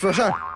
说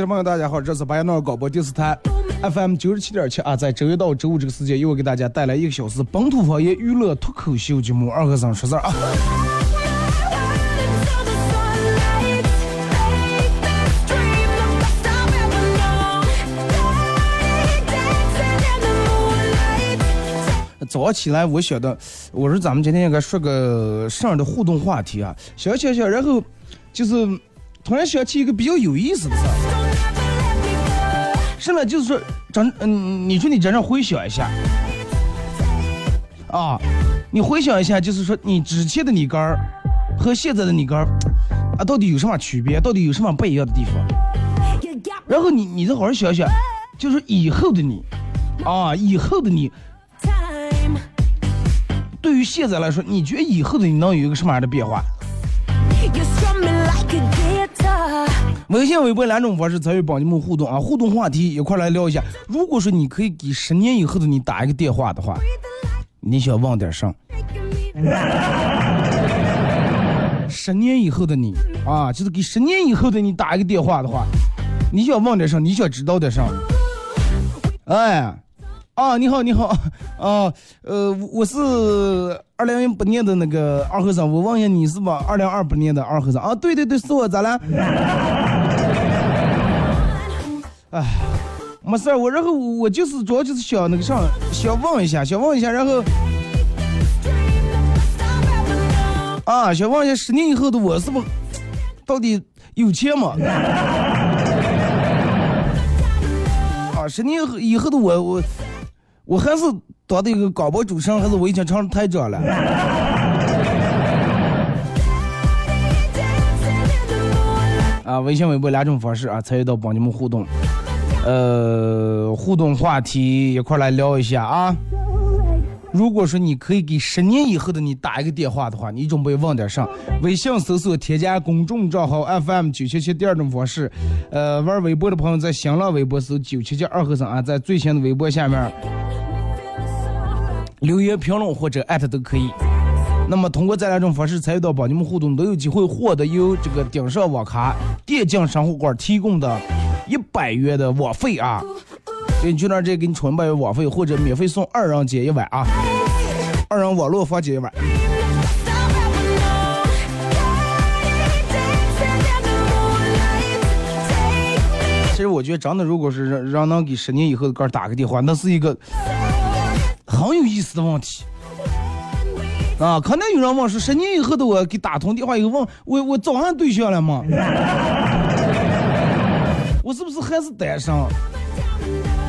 的朋友，大家好，这是白杨广播电视台 FM 九十七点七啊，在周一到周五这个时间，又给大家带来一个小时本土方言娱乐脱口秀节目《二和尚说事儿》啊。早起来，我晓得，我说咱们今天应该说个上的互动话题啊，想想想，然后就是突然想起一个比较有意思的事儿，是呢，就是说，真嗯，你说你真正回想一下啊，你回想一下，就是说你之前的你杆儿和现在的你杆儿啊，到底有什么区别？到底有什么不一样的地方？然后你你再好好想想，就是以后的你啊，以后的你。对于现在来说，你觉得以后的你能有一个什么样的变化？微信、微博两种方式参与帮你们互动啊！互动话题一块来聊一下。如果说你可以给十年以后的你打一个电话的话，你想问点啥？十年以后的你啊，就是给十年以后的你打一个电话的话，你想问点啥？你想知道点啥？哎，啊，你好，你好，啊，呃，我是二零一八年的那个二和尚，我问一下你是吧？二零二八年的二和尚啊？对对对，是我，咋了？哎，没事儿，我然后我就是主要就是想那个啥，想问一下，想问一下，然后啊，想问一下，十年以后的我是不到底有钱吗？啊，十年以后的我，我我还是当的一个广播主持人，还是我已经成台长了？啊，微信、微博两种方式啊，参与到帮你们互动，呃，互动话题一块来聊一下啊。如果说你可以给十年以后的你打一个电话的话，你准备问点啥？微信搜索添加公众账号 FM 九七七第二种方式，呃，玩微博的朋友在新浪微博搜九七七二和尚啊，在最新的微博下面留言评论或者艾特都可以。那么通过这两种方式参与到帮你们互动，都有机会获得由这个顶上网咖电竞生活馆提供的一百元的网费啊。给你去那儿直接给你充一百网费，或者免费送二人间一晚啊，二人网络房间一晚。其实我觉得真的，如果是让让能给十年以后的哥打个电话，那是一个很有意思的问题。啊，可能有人问说，十年以后的我给打通电话以后问我，我找上对象了吗？我是不是还是单身？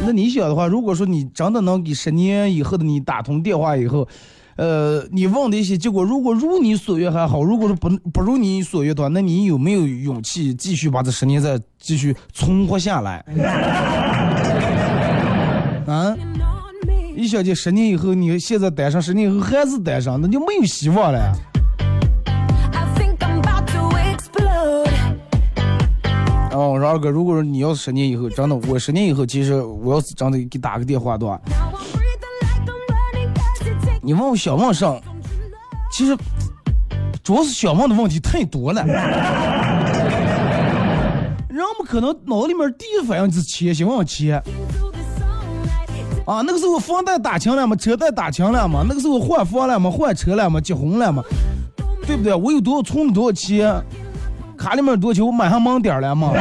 那你想的话，如果说你真的能给十年以后的你打通电话以后，呃，你问的一些结果，如果如你所愿还好；如果说不不如你所愿的话，那你有没有勇气继续把这十年再继续存活下来？啊.一想见十年以后，你现在单身，十年以后还是单身，那就没有希望了。哦，我说二哥，如果说你要是十年以后，真的，我十年以后，其实我要是真的给打个电话的话，你问我想问上，其实主要是想问的问题太多了。人们可能脑子里面第一反应就是钱，希望钱。啊，那个时候房贷打清了吗？车贷打清了吗？那个时候换房了吗？换车了吗？结婚了吗？对不对？我有多少存了多少钱？卡里面有多钱？我买上盲点了吗？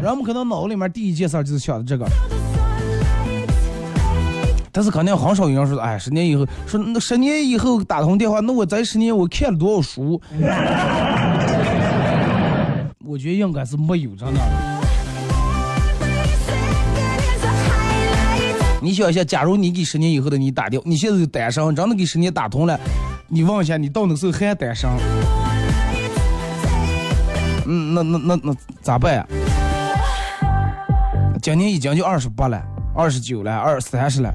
人 们可能脑子里面第一件事就是想的这个，但是肯定很少有人说，哎，十年以后说那十年以后打通电话，那我在十年我看了多少书？我觉得应该是没有真的。你想一下，假如你给十年以后的你打掉，你现在就单身，真的给十年打通了，你问一下，你到那时候还单身？嗯，那那那那咋办呀？今年已经就二十八了，二十九了，二三十了，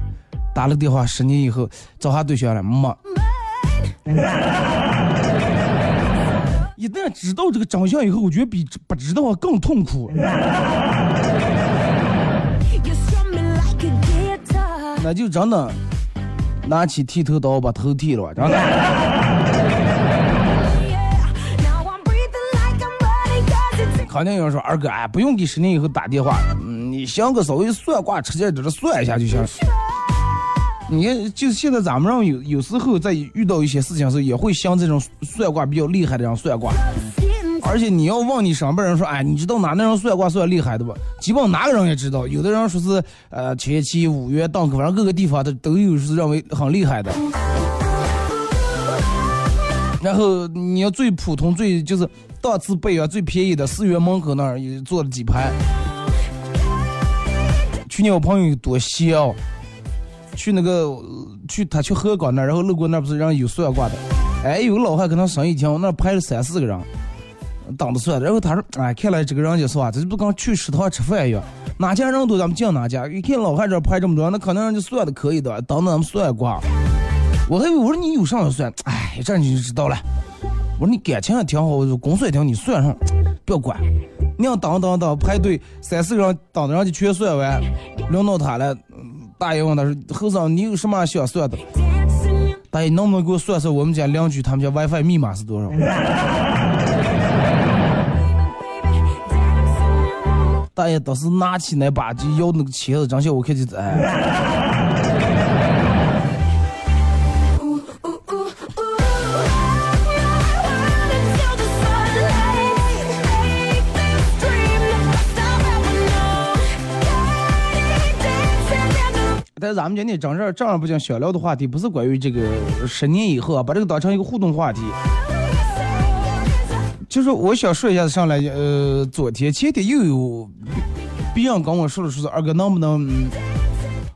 打了个电话，十年以后找下对象了没？一旦知道这个真相以后，我觉得比不知道更痛苦。那就真的拿起剃头刀把头剃了，真的。肯定有人说二哥，哎，不用给十年以后打电话，嗯，你想个稍微算卦直接在这算一下就行。你看，就现在咱们让有有时候在遇到一些事情的时候，也会向这种算卦比较厉害的人算卦。而且你要问你上边人说，哎，你知道哪那人算卦算厉害的不？基本上哪个人也知道。有的人说是呃前期五月档口，反正各个地方的都有是认为很厉害的。然后你要最普通、最就是档次北啊最便宜的四月门口那儿也做了几排。去年我朋友多闲哦，去那个去他去河港那儿，然后路过那儿不是让有算卦的，哎，有个老汉跟他生意挺好，那儿排了三四个人。当的算，然后他说：“哎，看来这个人家是吧，这不跟去食堂吃饭一样，哪家人多咱们进哪家。一看老汉这排这么多，那可能人家算的可以的，等等咱们算卦。我还以为我说你有啥要算？哎，这你就知道了。我说你感情也挺好，我说公算挺，你算上，不要管。你要等等等排队三四个人等着人家全算完，轮到他了。大爷问他说：后生，你有什么想算的？大爷能不能给我算算我们家邻居他们家 WiFi 密码是多少？” 大爷当时拿起那把就要那个钳子，张小我看见哎。但咱们今天正儿正儿八经想聊的话题，不是关于这个十年以后啊，把这个当成一个互动话题。就是我想说一下上来，呃，昨天前天又有别人跟我说了，说是二哥能不能、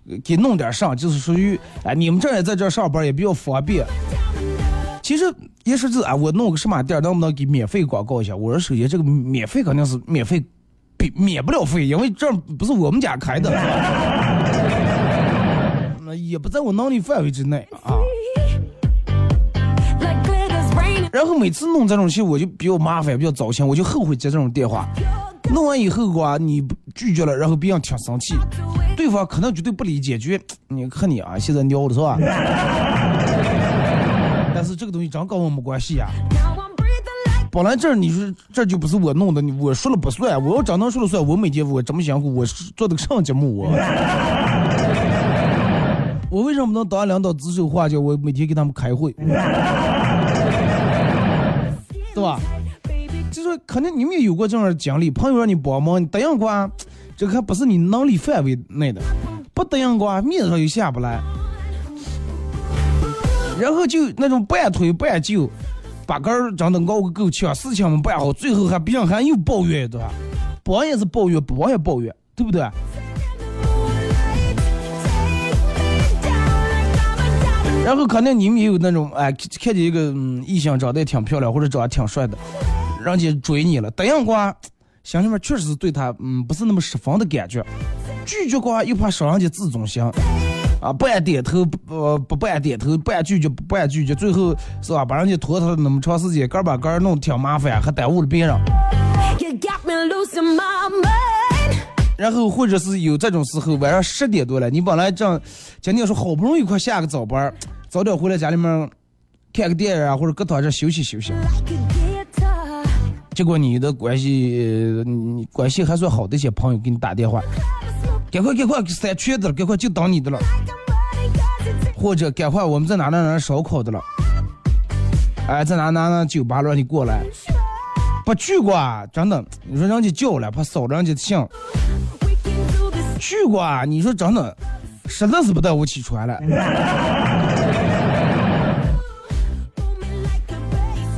嗯、给弄点上，就是属于哎，你们这也在这上班也比较方便。其实也是这啊，我弄个什么店，能不能给免费广告一下？我说首先这个免费肯定是免费，免免不了费，因为这不是我们家开的，那也不在我能力范围之内啊。然后每次弄这种戏，我就比较麻烦，比较糟心，我就后悔接这种电话。弄完以后的话，你拒绝了，然后别人挺生气，对方可能绝对不理解，觉得你看你啊，现在尿的是吧？但是这个东西真跟我没关系呀、本来这你说这就不是我弄的，你我说了不算，我要真能说了算，我每天我这么辛苦，我是做的个上节目我。我为什么能当领导指手画脚？我每天给他们开会。对吧？就说肯定你们也有过这样的经历，朋友让你帮忙，你答应过，这个还不是你能力范围内的，不答应过，面子上又下不来，然后就那种半推半就，把杆儿真的熬个够呛，事情没办好，最后还别人还又抱怨，对吧？帮也是抱怨，不帮也抱怨，对不对？然后肯定你们也有那种哎，看见一个异性长得也挺漂亮，或者长得挺帅的，人家追你了，答应过，心里面确实是对他嗯不是那么十分的感觉，拒绝过又怕伤人家自尊心，啊不爱点头不不不按点头，不爱拒绝不爱拒绝，最后是吧把人家拖沓了那么长时间，杆把杆弄挺麻烦，还耽误了别人。然后或者是有这种时候，晚上十点多了，你本来正今天说好不容易快下个早班，早点回来家里面看个电影啊，或者搁躺这休息休息，结果你的关系，你关系还算好的一些朋友给你打电话，赶快赶快删圈子，赶快就当你的了，或者赶快我们在哪哪哪烧烤的了，哎，在哪哪哪酒吧，让你过来，不去过啊，真的，你说人家叫了，怕扫人家的兴，去过啊，你说真的，实在是不带我起床了。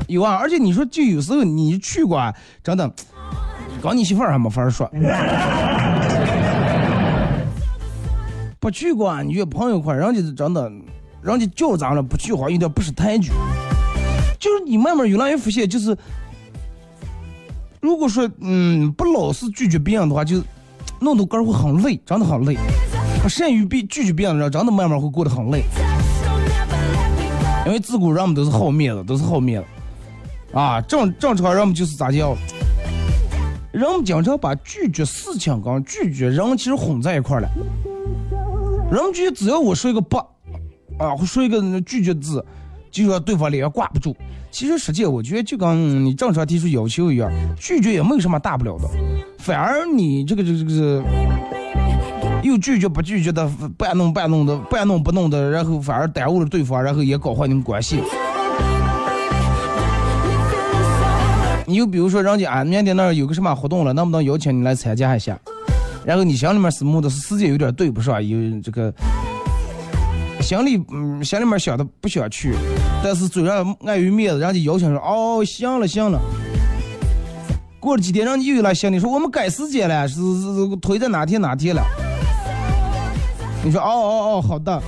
有啊，而且你说就有时候你去过啊，真的，搞你媳妇儿还没法说。不去过啊，你约朋友一块儿，人家真的，人家叫咱了，不去好像有点不识抬举。就是你慢慢越来越发现，就是如果说嗯不老是拒绝别人的话，就弄得个人会很累，真的很累。不善于被拒绝别人人，真的慢慢会过得很累。因为自古人们都是好面子，都是好面子。啊，正正常人们就是咋叫？人们经常把拒绝事情跟拒绝人其实混在一块儿了。人们觉得只要我说一个不，啊，说一个拒绝字，就说对方脸上挂不住。其实实际我觉得就跟你正常提出要求一样，拒绝也没有什么大不了的，反而你这个这个这个又拒绝不拒绝的，半弄半弄的，半弄不弄的，然后反而耽误了对方，然后也搞坏你们关系。你就比如说，人家啊，明天那儿有个什么活动了，能不能邀请你来参加一下？然后你心里面思慕的是时间有点对不上，有这个心里嗯心里面想的不想去，但是嘴上碍于面子，人家邀请说哦行了行了。过了几天，人家又来想你说我们改时间了，是是是推在哪天哪天了。你说哦哦哦好的。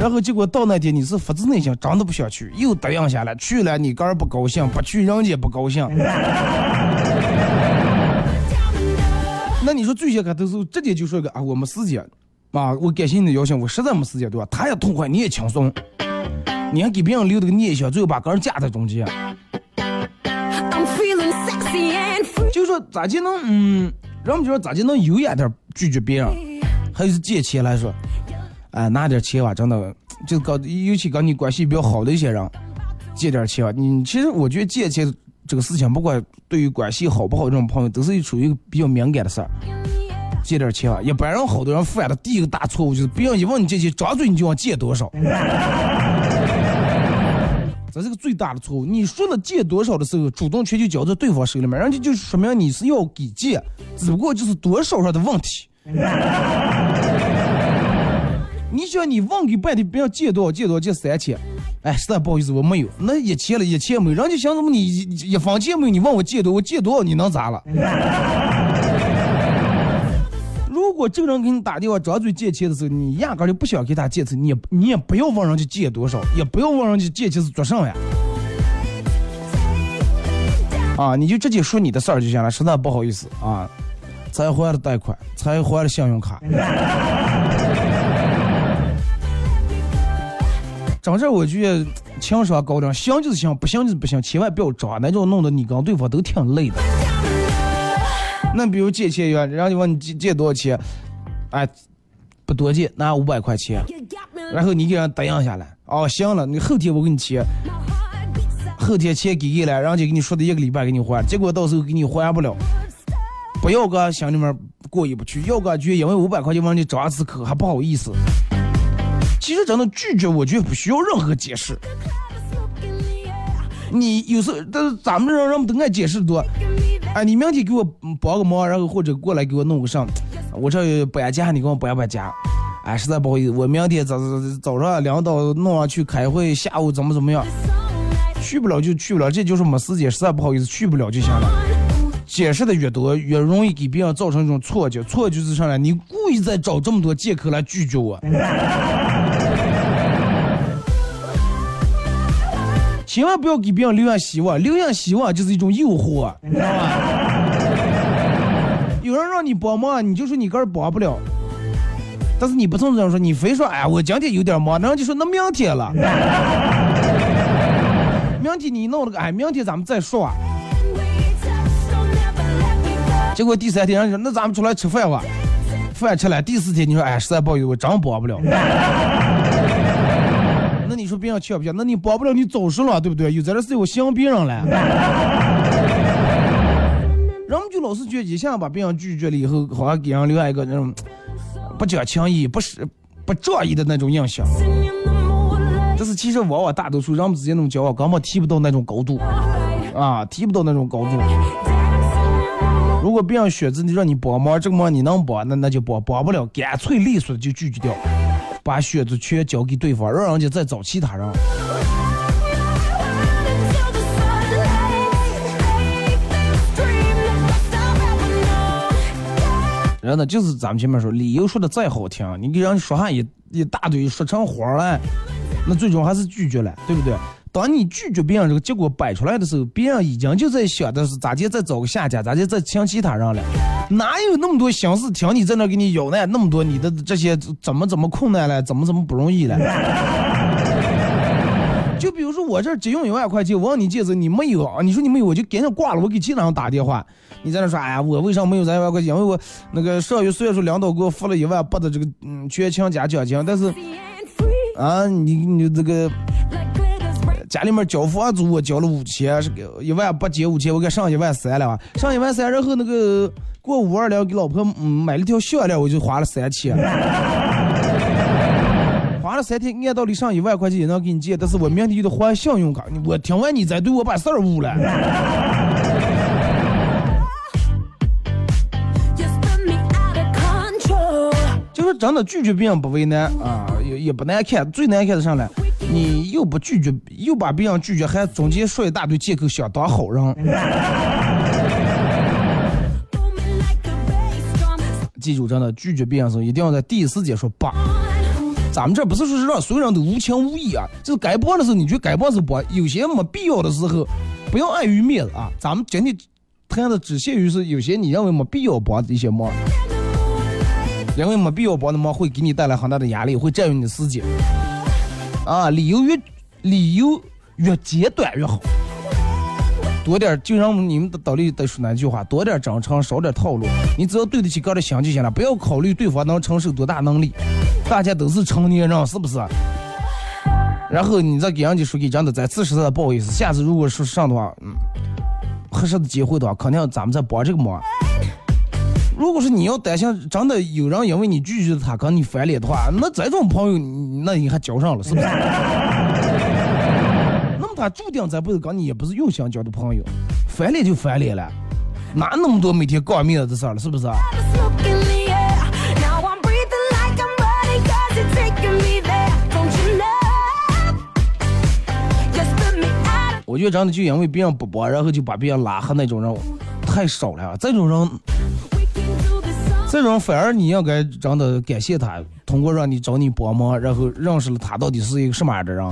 然后结果到那天你是发自内心真的不想去，又答应下来，去了你个儿不高兴，不去人家不高兴。那你说最先开头时候直接就说个啊，我们时间啊，我感谢你的邀请，我实在没时间，对吧？他也痛快，你也轻松，你还给别人留了个念想，最后把个人夹在中间。就说咋就能嗯，人们就说咋就能优雅点拒绝别人，还有是借钱来说，哎，拿点钱吧，真的，就搞，尤其跟你关系比较好的一些人，借点钱吧。你其实我觉得借钱这个事情，不管对于关系好不好这种朋友，都是属于比较敏感的事儿。借点钱吧，一般人好多人犯的第一个大错误就是别人一问你借钱，张嘴你就往借多少。这是个最大的错误。你说了借多少的时候，主动权就交在对方手里面，人家就说明你是要给借，只不过就是多少上的问题。你想你问给半天，别人借多少借多少借三千，哎，实在不好意思，我没有，那一千了，一千没有，人家想怎么你一一分钱没有，你问我借多，我借多少你能咋了？如果这个人给你打电话张嘴借钱的时候，你压根儿就不想给他借钱，你也你也不要问人家借多少，也不要问人家借钱是做什么呀。啊，你就直接说你的事儿就行了，实在不好意思啊，才还了贷款，才还了信用卡。整这我就情商高点，行就是行，不行就是不行，千万不要装那种，弄得你跟对方都挺累的。那比如借钱呀，人家就问你借借多少钱，哎，不多借，拿五百块钱然后你给人答应下来，哦，行了，你后天我给你钱后天钱给给了，人家给你说的一个礼拜给你还，结果到时候给你还不了，不要个心里面过意不去，要个觉因为五百块钱往你张一次口还不好意思。其实真的拒绝，我觉得不需要任何解释。你有时候，但是咱们这人人们都爱解释多。Give me that 哎，你明天给我帮个忙，然后或者过来给我弄个上，我这搬家你给我搬搬家。哎，实在不好意思，我明天早早早上领导弄上去开会，下午怎么怎么样，去不了就去不了，这就是没时间，实在不好意思，去不了就行了。解释的越多，越容易给别人造成一种错觉，错觉是啥呢？你故意在找这么多借口来拒绝我。千万不要给别人留下希望，留下希望就是一种诱惑，你知道吗？有人让你帮忙，你就说你个人帮不了，但是你不从这样说，你非说哎，我今天有点忙，然后就说那明天了，明天你弄了个哎，明天咱们再说.结果第三天人家说那咱们出来吃饭吧，饭吃了，第四天你说哎，实在不好意思，我真帮不了。说别人抢不下，那你帮不了，你走失了，对不对？有在这事我想别人了。人们就老是觉得一下把别人拒绝了以后，好像给人留下一个那种不讲情义、不是不仗义的那种印象。但是其实往往大多数人们之间那种交往根本提不到那种高度啊，提不到那种高度。如果别人选择你让你帮忙，这个忙你能帮，那那就帮；帮不了，干脆利索的就拒绝掉，把选择权交给对方，让人家再找其他人。人呢，就是咱们前面说，理由说的再好听，你给人说上一一大堆，说成谎了，那最终还是拒绝了，对不对？当你拒绝别人这个结果摆出来的时候，别人已经就在想的是咋地再找个下家，咋地再请其他人了，哪有那么多心思听你在那给你要呢？那么多你的这些怎么怎么困难了，怎么怎么不容易了？就比如说我这儿急用一万块钱，我让你借着你没有啊？你说你没有，我就赶紧挂了，我给其他人打电话。你在那说，哎呀，我为啥没有这一万块钱？因为我那个上月虽然说领导给我付了一万八的这个嗯全勤加奖金，但是啊，你你这个家里面交房租我交了五千，是个一万八减五千，我给上一万三了吧？上一万三，然后那个过五二零给老婆嗯买了条项链，我就花了三千。花了三天，按道理上一万块钱也能给你借，但是我明天就得还信用卡。我听完你再对我把事儿误了。就是真的拒绝别人不为难啊，也也不难看，最难看的上来，你又不拒绝，又把别人拒绝，还中间说一大堆借口想当好人。记住，真的拒绝别人的时候，一定要在第一时间说不。咱们这不是说是让所有人都无情无义啊，就是该帮的时候你就该帮是帮，有些没必要的时候，不要碍于面子啊。咱们今天谈的只限于是有些你认为没必要帮的一些忙，因为没必要帮的忙会给你带来很大的压力，会占用你的时间。啊，理由越理由越简短越好，多点就让你们的道理得说那句话，多点真诚，少点套路。你只要对得起个人心就行了，不要考虑对方能承受多大能力。大家都是成年人，是不是？然后你再给人家说给真的，再次实在不好意思，下次如果说上的话，嗯，合适的机会的话，肯定咱们再帮这个忙。如果说你要担心真的有人因为你拒绝他跟你翻脸的话，那这种朋友，那你还交上了，是不是？那么他注定咱不是跟你也不是用心交的朋友，翻脸就翻脸了，哪那么多每天告面子的事儿了，是不是？我觉得真的就因为别人不帮，然后就把别人拉黑那种人太少了。这种人，这种反而你应该真的感谢他，通过让你找你帮忙，然后认识了他到底是一个什么样的人。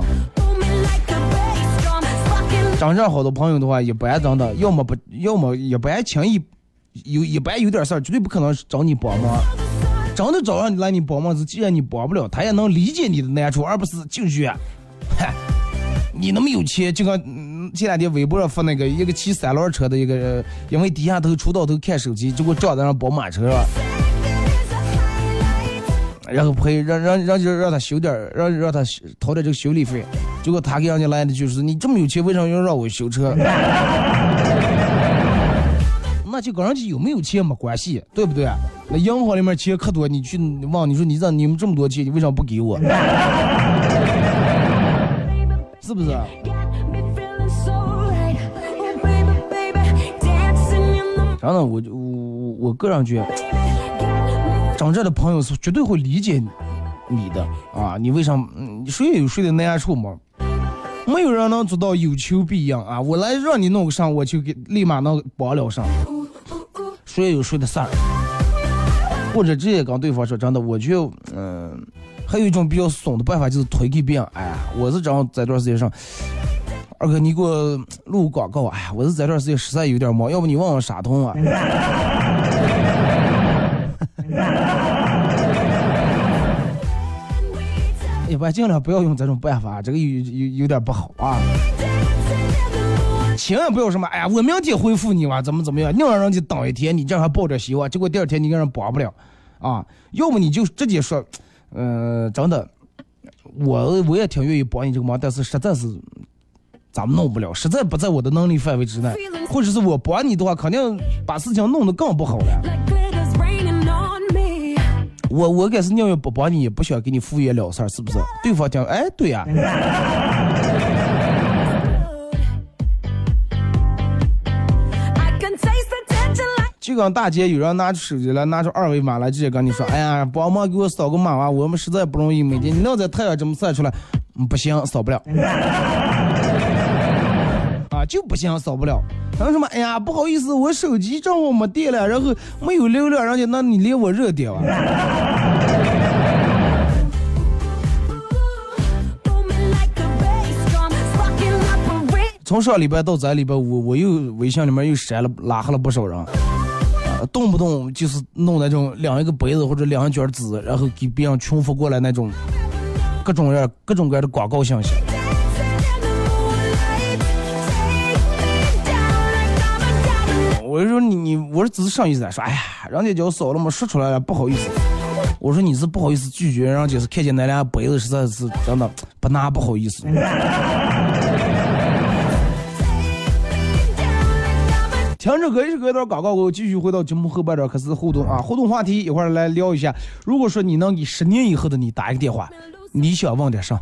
真正好的朋友的话，一般真的要么不，要么一般轻易有，一般有点事儿，绝对不可能找你帮忙。真的找让你来你帮忙是，既然你帮不了，他也能理解你的难处，而不是就去，嗨，你那么有钱，就跟前两天微博上发那个一个骑三轮车的一个人，因为低下头出到头看手机，结果撞在上宝马车上，然后赔让让让就让他修点让让他掏点这个修理费，结果他给人家来的就是你这么有钱，为什么要让我修车？那就跟人家有没有钱没关系，对不对？那银行里面钱可多，你去问你说你让你们这么多钱，你为什么不给我？是不是？然后呢，我就我我个人觉得，真正的朋友是绝对会理解你的啊！你为啥？嗯，谁也有谁的难处嘛。没有人能做到有求必应啊！我来让你弄个啥，我就给立马能帮了上。谁也有谁的事儿，或者直接跟对方说真的，我就嗯，还有一种比较怂的办法，就是推给别人。哎呀，我是正好这段时间上，二哥你给我录广告。哎呀，我是这段时间实在有点忙，要不你问问傻通啊？一般尽量不要用这种办法，这个有有有点不好啊。千万不要什么，哎呀，我明天回复你哇，怎么怎么样？你让人家等一天，你这还抱着希望，结果第二天你给人帮不了，啊，要么你就直接说，嗯，真的，我我也挺愿意帮你这个忙，但是实在是咱们弄不了，实在不在我的能力范围之内，或者是我帮你的话，肯定把事情弄得更不好了。我我该是宁愿不帮你，也不想给你敷衍了事儿，是不是？对方听，哎，对呀、就跟大街有人拿出手机来，拿出二维码来，直接跟你说，哎呀，帮忙给我扫个码吧，我们实在不容易，每天你能在太阳这么晒出来，嗯不行，扫不了。就不行，扫不了。然后什么？哎呀，不好意思，我手机账号没电了，然后没有流量，人家那你连我热点吧？从上礼拜到这礼拜五，我又微信里面又删了拉黑了不少人，啊，动不动就是弄那种两一个杯子或者两一卷纸，然后给别人群发过来那种各种样各种各样的广告信息。我就说你你，我说只是上意思，说哎呀，人家叫扫了嘛，说出来了，不好意思。我说你是不好意思拒绝，人家是看见那俩杯子实在是真的不拿不好意思。听着歌一首歌一段广告我，继续回到节目后半段开始互动啊，互动话题一会儿来聊一下。如果说你能给十年以后的你打一个电话，你想问点啥？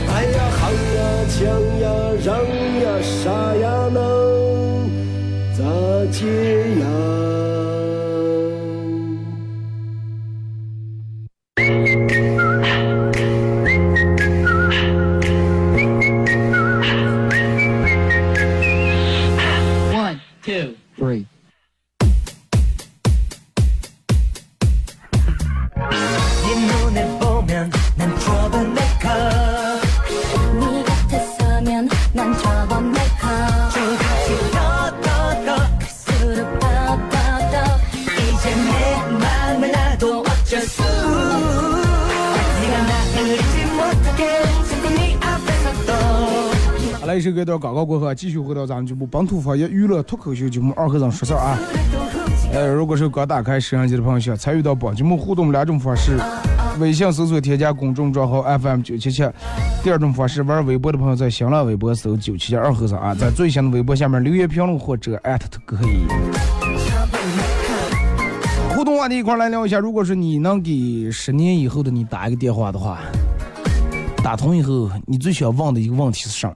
想呀，让呀，啥呀能咋接呀？这，段广告过后啊，继续回到咱们节目本土方言娱乐脱口秀节目二和尚说事儿啊。呃，如果是刚打开摄像机的朋友，想参与到本节目互动两种方式：微信搜索添加公众账号 FM 九七七；第二种方式，玩微博的朋友在新浪微博搜九七七二和尚啊，在最新的微博下面留言评论或者艾特都可以。互动话题一块来聊一下，如果是你能给十年以后的你打一个电话的话，打通以后你最想问的一个问题是啥？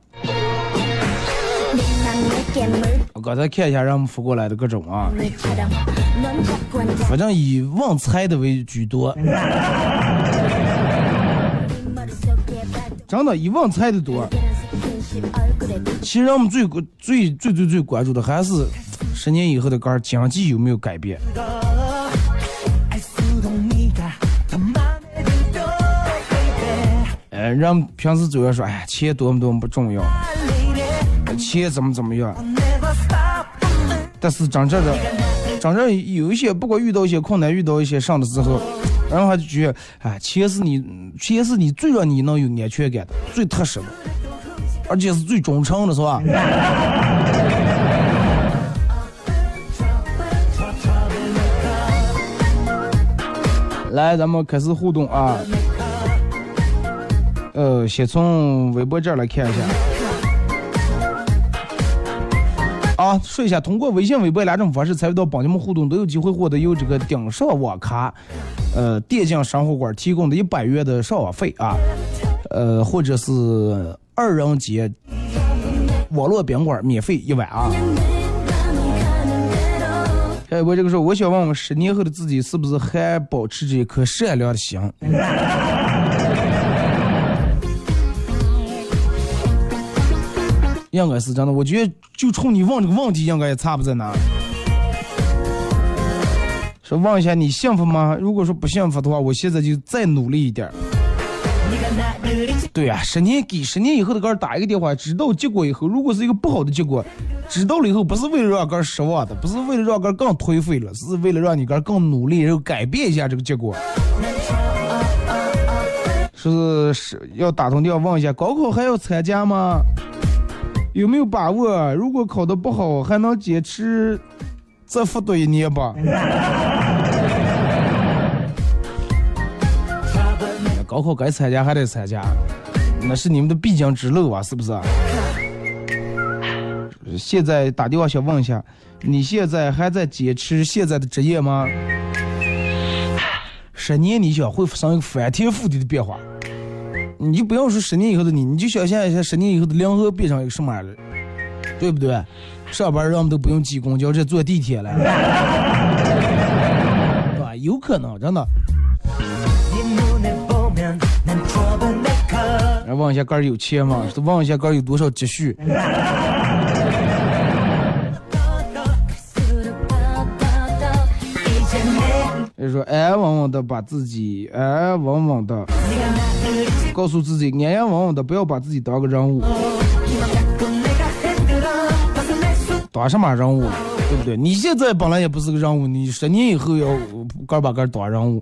我刚才看一下让我们扶过来的各种啊。反正以旺财的为居多。真的以旺财的多。其实我们最最最最最关注的还是十年以后的杆儿经济有没有改变。嗯人们平时主要说哎呀钱多么多么不重要。钱怎么怎么样。但是真正的，真正有一些，不管遇到一些困难，遇到一些上的时候，然后他就觉得，哎，钱是你，钱是你最让你能有安全感的，最踏实的，而且是最忠诚的，是吧？来，咱们开始互动啊。呃，先从微博这儿来看一下。啊，说一下，通过微信、微博两种方式参与到帮你们互动，都有机会获得由这个顶上网咖，呃，电竞生活馆提供的一百元的上网费啊，呃，或者是二人节网络宾馆免费一晚啊。还有我这个说，我想问问十年后的自己是不是还保持着一颗善良的心？应该是真的。我觉得就冲你问这个问题，应该也差不在哪儿。说问一下你幸福吗？如果说不幸福的话，我现在就再努力一点。对啊，十年给十年以后的哥打一个电话，知道结果以后，如果是一个不好的结果，知道了以后，不是为了让哥失望的，不是为了让哥更颓废了，是为了让你哥更努力，然后改变一下这个结果。是是要打通电话问一下，高考还要参加吗？有没有把握？如果考得不好，还能坚持再复读一年吧？高考该参加还得参加，那是你们的必经之路啊，是不是？现在打电话想问一下，你现在还在坚持现在的职业吗？十年你想会发生一个翻天覆地的变化，你就不要说十年以后的你，你就想象一下十年以后的梁河变成一个什么玩意，对不对？上班让我们都不用挤公交车，坐地铁了。对吧？有可能真的。然后望一下杆儿有切吗？望一下杆儿有多少积蓄。就说安安稳稳的把自己安安稳稳的，告诉自己安安稳稳的，不要把自己当个人物，当什么人物，对不对？你现在本来也不是个人物，你十年以后要 干把干当人物。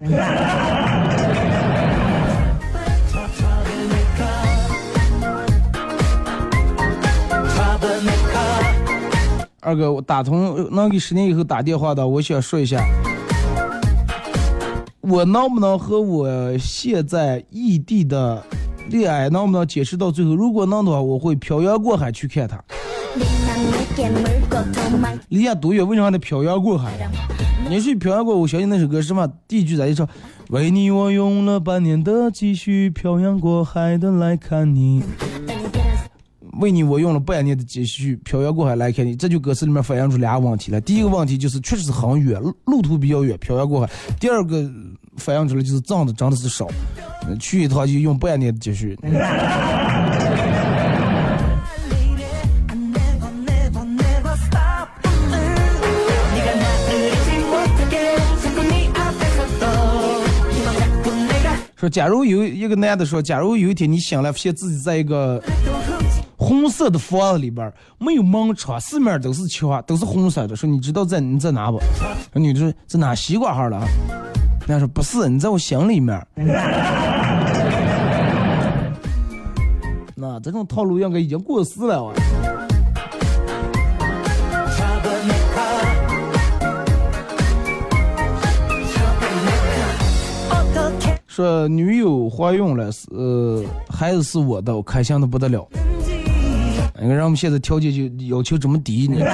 二哥，我打通能给十年以后打电话的，我想说一下。我能不能和我现在异地的恋爱能不能坚持到最后？如果能的话，我会漂洋过海去看他。离家多远？为什么还得漂洋过海？你是漂洋过，我相信那首歌是什么？第一句咋就唱？为你我用了半年的积蓄，漂洋过海的来看你。为你我用了半年的积蓄，漂洋过海来看你。这句歌词里面反映出俩问题了。第一个问题就是确实是很远，路路途比较远，漂洋过海。第二个反映出来就是挣的真的是少，去一趟就用半年的积蓄。说，假如有一个男的说，假如有一天你醒来，发现自己在一个红色的房子里边，没有门窗，四面都是墙，都是红色的。说你知道在你在哪不？那女的说在哪西瓜号了啊？人家说不是，你在我心里面。那这种套路应该已经过时了啊。说女友怀孕了，是呃孩子是我的，我开心的不得了。那个让我们现在条件就要求这么低呢？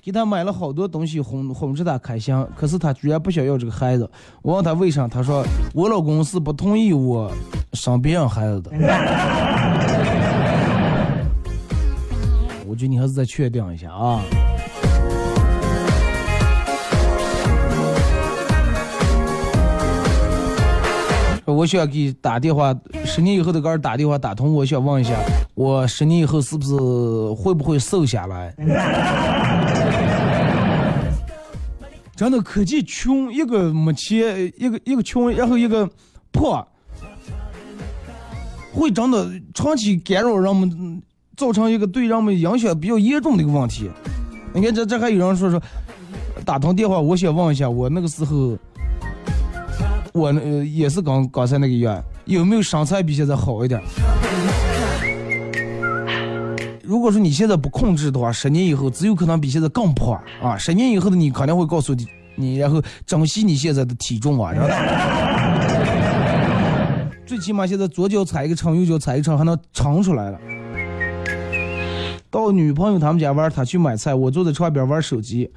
给他买了好多东西哄哄着他开心，可是他居然不想要这个孩子。我问他为啥，他说我老公是不同意我生别人孩子的。我觉得你还是再确定一下啊。我想给打电话，十年以后的个人打电话打通，我想问一下，我十年以后是不是会不会瘦下来？真的科技穷，一个没钱，一个一个穷，然后一个破，会真的长期干扰人们，造成一个对人们影响比较严重的一个问题。你看这这还有人说说，打通电话，我想问一下，我那个时候。我那、呃、也是刚刚才那个样，有没有身材比现在好一点？如果说你现在不控制的话，十年以后只有可能比现在更胖啊！十年以后的你肯定会告诉你，你然后珍惜你现在的体重啊，然后 最起码现在左脚踩一个秤，右脚踩一个秤，还能称出来了。到女朋友他们家玩，他去买菜，我坐在床边玩手机。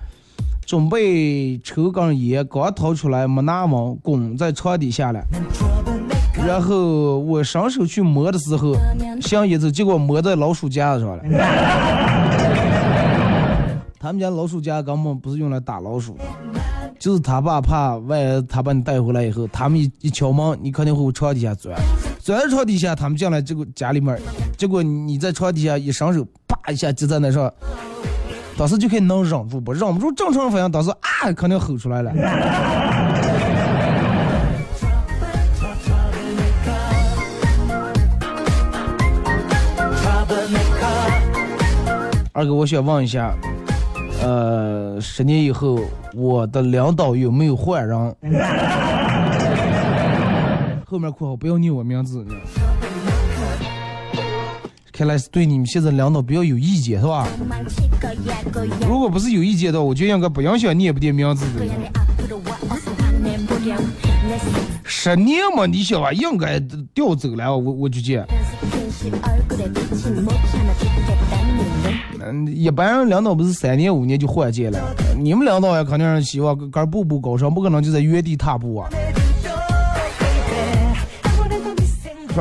准备抽根烟，刚掏出来没拿稳，滚在床底下了。然后我伸手去摸的时候，想烟子，结果摸在老鼠夹子上了。他们家老鼠夹根本不是用来打老鼠的，就是他爸怕万一他把你带回来以后，他们一一敲门，你肯定会往床底下钻，钻床底下，他们进来这个家里面，结果你在床底下一伸手，啪一下就在那上。当时就可以能忍住不？忍不住，正常反应当时啊，肯定吼出来了。二哥，我想问一下，呃，十年以后我的领导有没有换人？后面括号不要念我名字。看来是对你们现在领导比较有意见是吧？如果不是有意见的话，我就应该不影响念不念名字的。十年嘛，你想吧，应该调走了，我我就见。嗯，一般领导不是三年五年就换届了，你们领导也肯定是希望个步步高升，不可能就在原地踏步啊。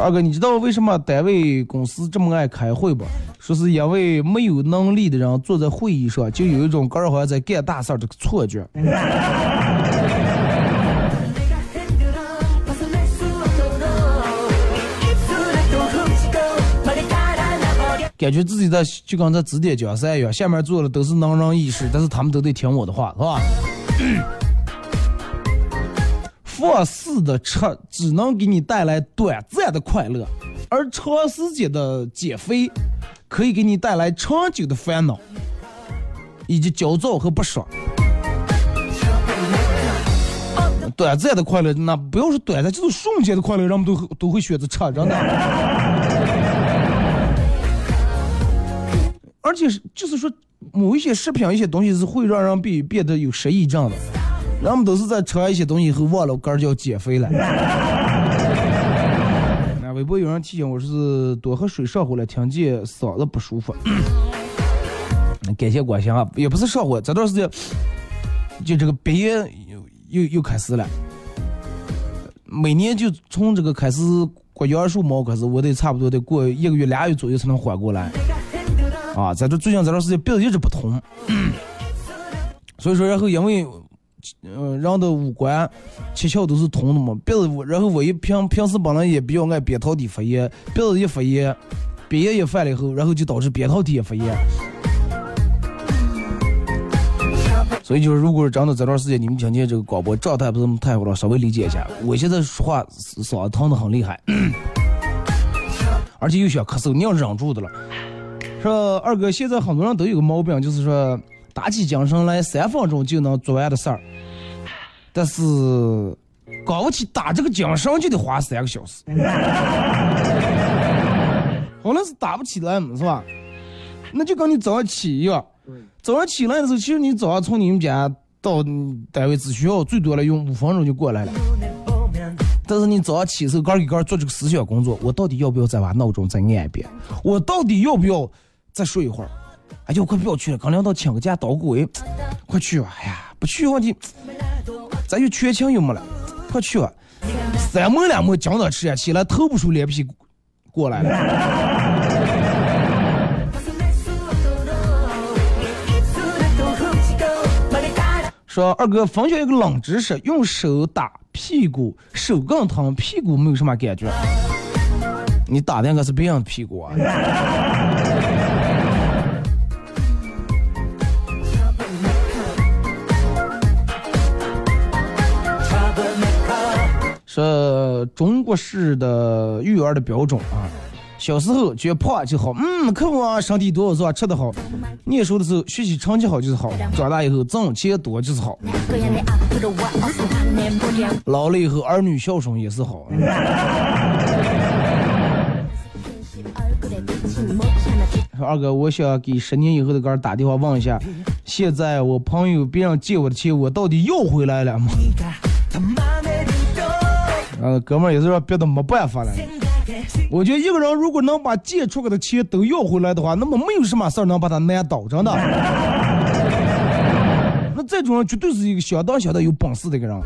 二哥，你知道为什么单位公司这么爱开会不？说是因为没有能力的人坐在会议上，就有一种个人好像在干大事儿这个错觉。感觉自己在就跟在指点江山一样，下面坐的都是能人异士，但是他们都得听我的话，是吧？放肆的吃只能给你带来短暂的快乐，而长时间的减肥可以给你带来长久的烦恼，以及焦躁和不爽。短暂的快乐，那不要说短暂，就是瞬间的快乐，人们都都会选择吃，真的。而且是就是说某一些食品一些东西是会让人变变得有失忆症的，人们都是在吃完一些东西以后忘了个儿就要减肥了。那微博有人提醒我是多喝水上火了，听见嗓子不舒服。感谢关心啊，也不是上火，这段时间就这个鼻炎又又又开始了。每年就从这个开始过杨树毛开始，我得差不多得过一个月俩月左右才能缓过来。啊，在这最近这段时间鼻子一直不通，所以说然后因为，呃，人的五官七窍都是通的嘛，鼻子然后我一平平时本来也比较爱扁桃体发炎，鼻子一发炎，鼻炎一犯了以后，然后就导致扁桃体也发炎。所以就是，如果是真的这段时间你们听见这个广播状态不是太好了，稍微理解一下。我现在说话嗓子疼的很厉害，而且又想咳嗽，你要忍住的了。说二哥，现在很多人都有个毛病，就是说打起精神来三分钟就能做完的事儿，但是搞不起打这个精神就得花三个小时，好像是打不起来嘛，是吧？那就跟你早上起一样，早上起来的时候，其实你早上从你们家到单位只需要最多了用五分钟就过来了。但是你早上起的时候，刚给刚做这个思想工作，我到底要不要再把闹钟再按一遍？我到底要不要再睡一会儿？哎呦，快不要去了，刚领导请个假捣个鬼，快去吧！哎呀，不去问题，咱就缺钱又没了，快去吧！三摸两摸，讲到吃呀，起来头不出脸皮过来了。说二哥分享一个冷知识，用手打屁股，手更疼，屁股没有什么感觉。你打的应该是别人的屁股啊。说中国式的育儿的标准啊，小时候觉得胖就好，嗯，可不啊，身体多是吧？吃得好，念书的时候学习成绩好就是好，长大以后挣钱多就是好，老了以后儿女孝顺也是好。说二哥，我想给十年以后的哥打电话问一下，现在我朋友别人借我的钱，我到底要回来了吗？呃，哥们儿也是说别的没办法了。我觉得一个人如果能把借出去的钱都要回来的话，那么没有什么事儿能把他难倒，真的。那这种人绝对是一个相当相当有本事的一个人。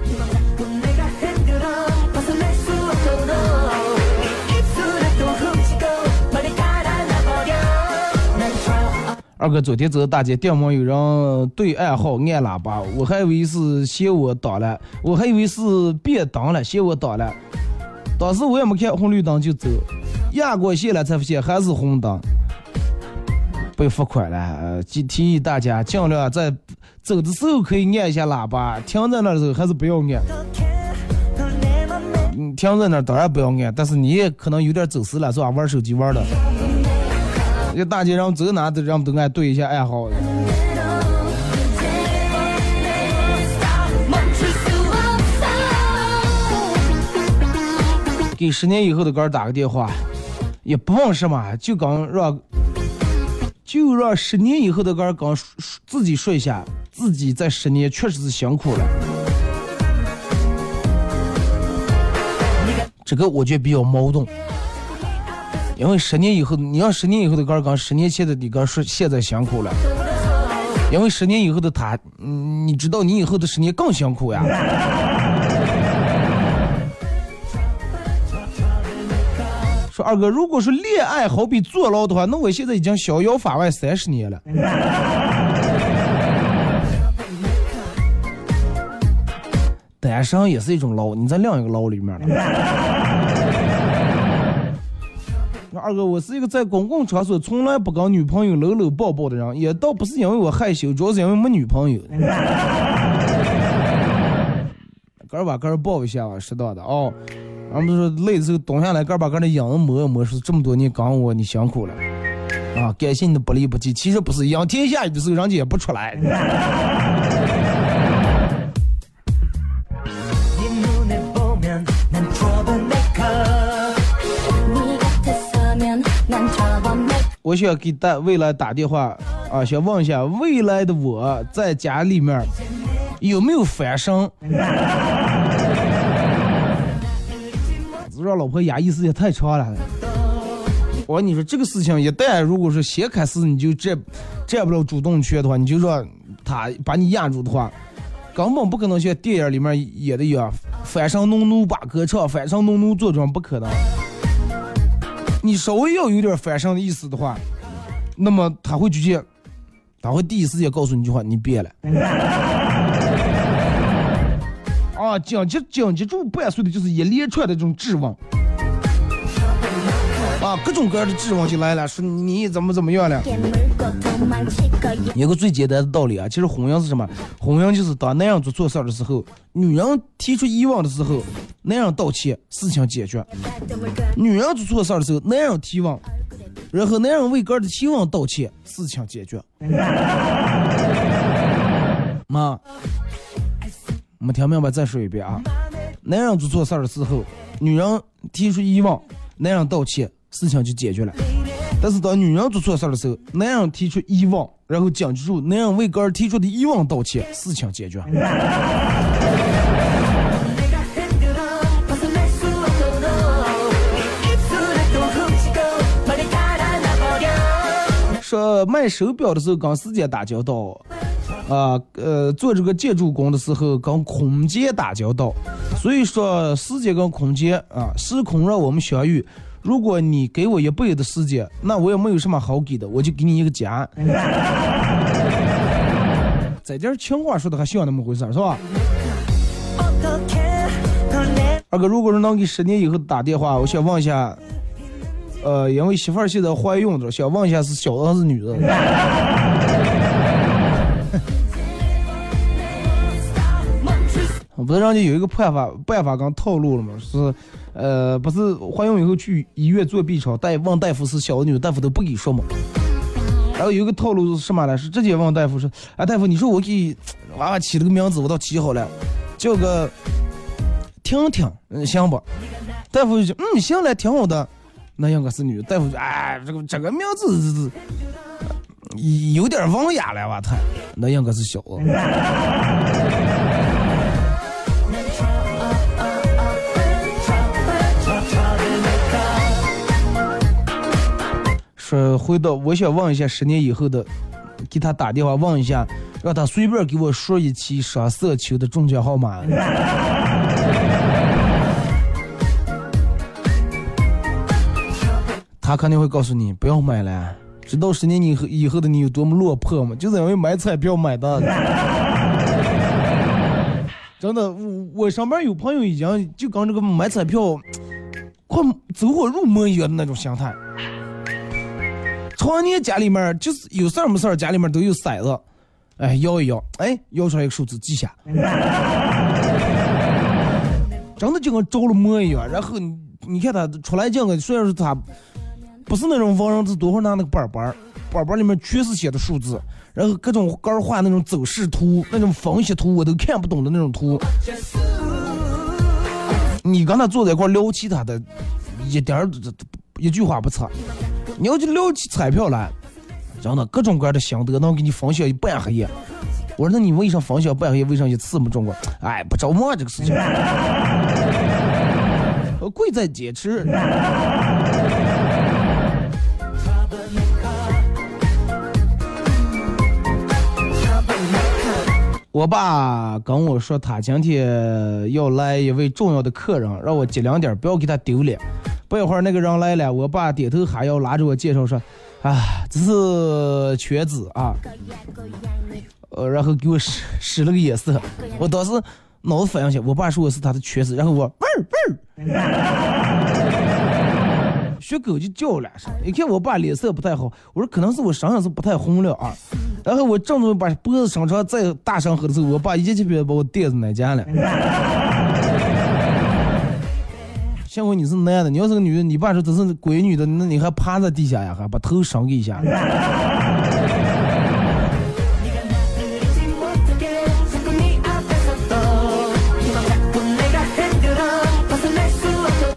二哥，昨天走大街，店门有人对暗号按喇叭，我还以为是嫌我挡了，我还以为是变灯了，嫌我挡了。当时我也没看红绿灯就走，压过线了才发现还是红灯，被罚款了。呃提提议大家尽量在走的时候可以按一下喇叭，停在那的时候还是不要按。嗯，停在那当然不要按，但是你也可能有点走时了，是吧？玩手机玩的。这大街上走哪都让都爱对一下暗号。给十年以后的哥儿打个电话，也不问什么，就刚让，就让十年以后的哥儿刚自己说一下，自己在十年确实是辛苦了。这个我觉得比较矛盾。因为十年以后，你让十年以后的哥儿跟十年前的你哥说现在辛苦了，因为十年以后的他，嗯，你知道你以后的十年更辛苦呀。说二哥，如果说恋爱好比坐牢的话，那我现在已经逍遥法外三十年了。单身也是一种牢，你在另一个牢里面了。二哥，我是一个在公共场所从来不跟女朋友搂搂抱抱的人，也倒不是因为我害羞，主要是因为没女朋友。哥儿把哥儿抱一下吧，适当的哦。俺们说累的时候蹲下来，个把个的影子摸一摸，说这么多年跟我，你辛苦了啊！感谢你的不离不弃。其实不是，仰天下雨的时候，人家也不出来。我想给大未来打电话啊，想问一下未来的我在家里面有没有翻身？让老婆压抑时间太长了。我跟你说，这个事情一旦如果是先开始你就占占不了主动权的话，你就让他把你压住的话，根本不可能像电影里面演的一样，翻身农奴把歌唱，翻身农奴坐庄，不可能。你稍微要有点反身的意思的话，那么他会直接，他会第一时间告诉你一句话：你变了。啊，紧接紧接住伴随的就是一连串的这种质问，啊，各种各样的质问就来了，说你怎么怎么样了。有个最简单的道理啊，其实婚姻是什么？婚姻就是当男人做错事儿的时候，女人提出疑问的时候，男人道歉，事情解决；女人做错事儿的时候，男人提问，然后男人为个儿的提问道歉，事情解决。妈。没听明白，再说一遍啊！男人做错事儿的时候，女人提出疑问，男人道歉，事情就解决了。但是当女人做错事儿的时候，男人提出疑问，然后紧接住男人为个儿提出的疑问道歉，事情解决。说卖手表的时候跟时间打交道。啊，呃，做这个建筑工的时候跟空间打交道，所以说时间跟空间啊，时空让我们相遇。如果你给我一辈子的时间，那我也没有什么好给的，我就给你一个家。这点儿情话说的还像那么回事儿是吧？二哥，如果是能给十年以后打电话，我想问一下，呃，因为媳妇儿现在怀孕了，想问一下是小的还是女的？不是人家有一个办法办法刚套路了吗？是，呃，不是怀孕以后去医院做 B 超，大夫问大夫是小女，大夫都不给说嘛。然后有一个套路是什么呢？是直接问大夫说：“哎，大夫，你说我给娃娃起了个名字，我倒起好了，叫个婷婷，嗯，行不？”大夫就嗯，行了，挺好的。那应该是女。大夫就哎，这个这个名字是是有点文雅了吧？他那应该是小的。说回到，我想问一下，十年以后的，给他打电话问一下，让他随便给我说一期上色球的中奖号码。他肯定会告诉你不要买了。知道十年以后以后的你有多么落魄吗？就是因为买彩票买的。真的，我我上班有朋友已经就跟这个买彩票快走火入魔一样的那种心态。常年家里面就是有事儿没事儿，家里面都有骰子，哎，摇一摇，哎，摇出来一个数字记下，真的就跟着了魔一样。然后你你看他出来这个，虽然是他不是那种文人，字，多会拿那个板板，板板里面全是写的数字，然后各种杆画那种走势图、那种分析图，我都看不懂的那种图。你跟他坐在一块聊其他的，一点儿一句话不差。你要去聊起彩票来，真的各种各样的心得能给你分享一半黑夜。我说那你为啥分享半黑夜？为啥一次没中过？哎，不着忙这个事情。贵在坚持。我爸跟我说，他今天要来一位重要的客人，让我尽量点，不要给他丢脸。不一会儿，那个人来了，我爸点头哈腰，拉着我介绍说：“啊，这是瘸子啊。”呃，然后给我使使了个眼色，我当时脑子反应起来，我爸说我是他的瘸子，然后我汪汪，学狗就叫两声。一看我爸脸色不太好，我说可能是我身上是不太红了啊。然后我正准备把脖子伸长再大声喝的时候，我爸一记就把我垫子奶家了。幸亏你是男的，你要是个女的，你爸说这是闺女的，那你还趴在地下呀，还把头伸给一下。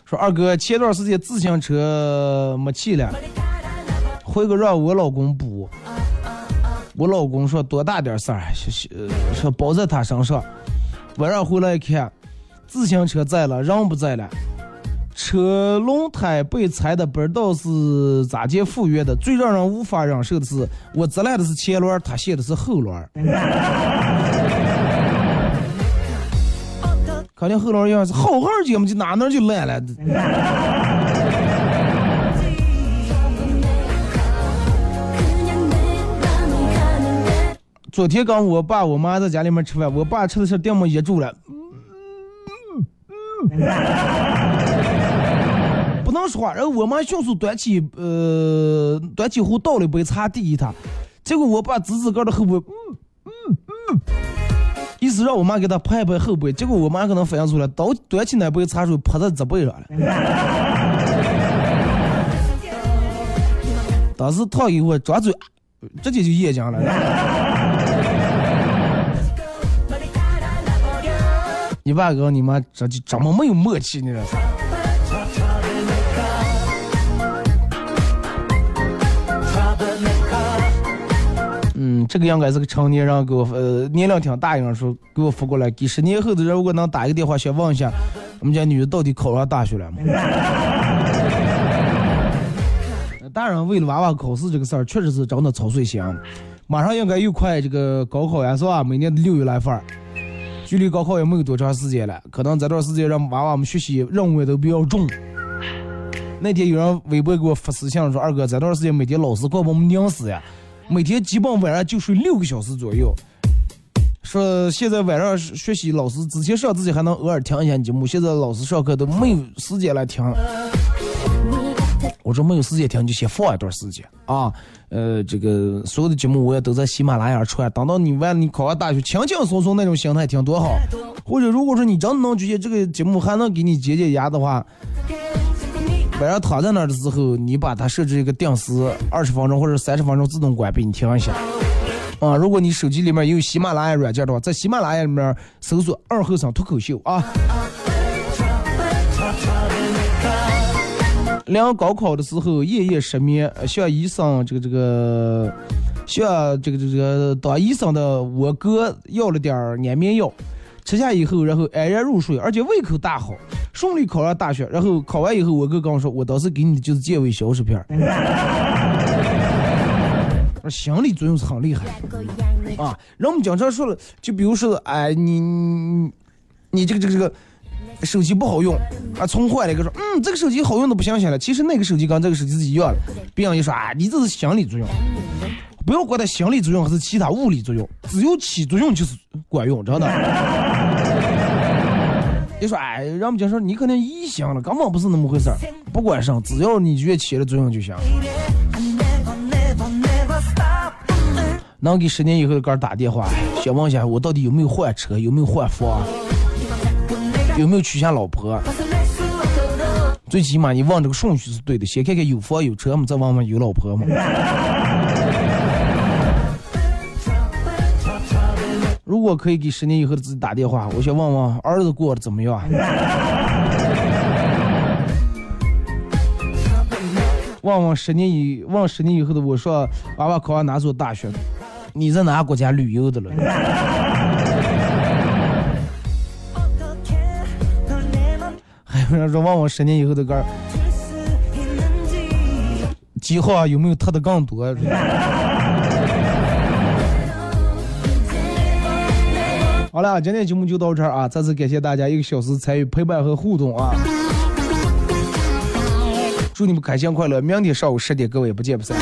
说二哥，前段时间自行车没气了，回个让我老公补。我老公说多大点事儿，说包在他身上。晚上回来一看，自行车在了，人不在了。车轮胎被踩的不知道是咋件复原的，最让人无法忍受的是我砸烂的是前轮，他卸的是后轮。肯定后轮要是好好节目，就哪能就烂了。昨天刚我爸我妈在家里面吃饭，我爸吃的是电摩野猪了。能说话。然后我妈迅速端起呃端起壶倒了一杯茶递给他，结果我爸自自个的后背，嗯嗯嗯，意思让我妈给他拍一拍后背。结果我妈可能反应出来，倒端起那杯茶水泼在脊背上了。当时烫给我抓嘴，直接就咽浆了。你爸跟你妈这就这么没有默契呢？嗯，这个应该是个成年人给我呃年龄挺大一点说给我发过来，几十年后的人如果能打一个电话，想问一下我们家女的到底考上大学了吗？大人为了娃娃考试这个事儿，确实是真的操碎心。马上应该又快这个高考呀，是吧？每年的六月来份儿，距离高考也没有多长时间了。可能这段时间让娃娃们学习任务也都比较重。那天有人微博给我发私信说：“二哥，这段时间每天老师快把我们拧死呀，每天基本晚上就睡六个小时左右。说现在晚上学习，老师之前上自己还能偶尔听一下节目，现在老师上课都没有时间来听。”我说没有时间听，就先放一段时间啊。呃，这个所有的节目我也都在喜马拉雅出来。等到你完，你考上大学，轻轻松松那种心态听多好。或者如果说你真的能觉得这个节目还能给你解解压的话，晚上躺在那儿的时候，你把它设置一个定时二十分钟或者三十分钟自动关闭，你听一下。啊，如果你手机里面有喜马拉雅软件的话，在喜马拉雅里面搜索“二后生脱口秀”啊。量高考的时候夜夜失眠，向医生这个这个向这个这个当医生的我哥要了点儿安眠药，吃下以后，然后安然入睡，而且胃口大好，顺利考上大学。然后考完以后，我哥跟我说，我当时给你的就是健胃消食片儿。心理作用是很厉害啊！人们经常说了，就比如说，哎，你你你这个这个这个手机不好用啊，充坏了一个说，嗯，这个手机好用的不想想了。其实那个手机跟这个手机是一样的。别人一说啊，你这是心理作用，不要管它心理作用还是其他物理作用，只有起作用就是管用，真的。你说哎，人们就说你可能臆想了，根本不是那么回事儿，不管上，只要你觉得起了作用就行。能给十年以后的哥儿打电话，想问一下我到底有没有换车，有没有换房，有没有娶下老婆？最起码你问这个顺序是对的，先看看有房有车嘛，再问问有老婆嘛。果可以给十年以后的自己打电话，我想问问儿子过得怎么样？问问十年以问十年以后的我说，娃娃考上哪所大学？你在哪个国家旅游的了？还有人说问问十年以后的歌，几号啊有没有特的更多？好了，今天节目就到这儿啊！再次感谢大家一个小时参与陪伴和互动啊！祝你们开心快乐！明天上午十点，各位不见不散。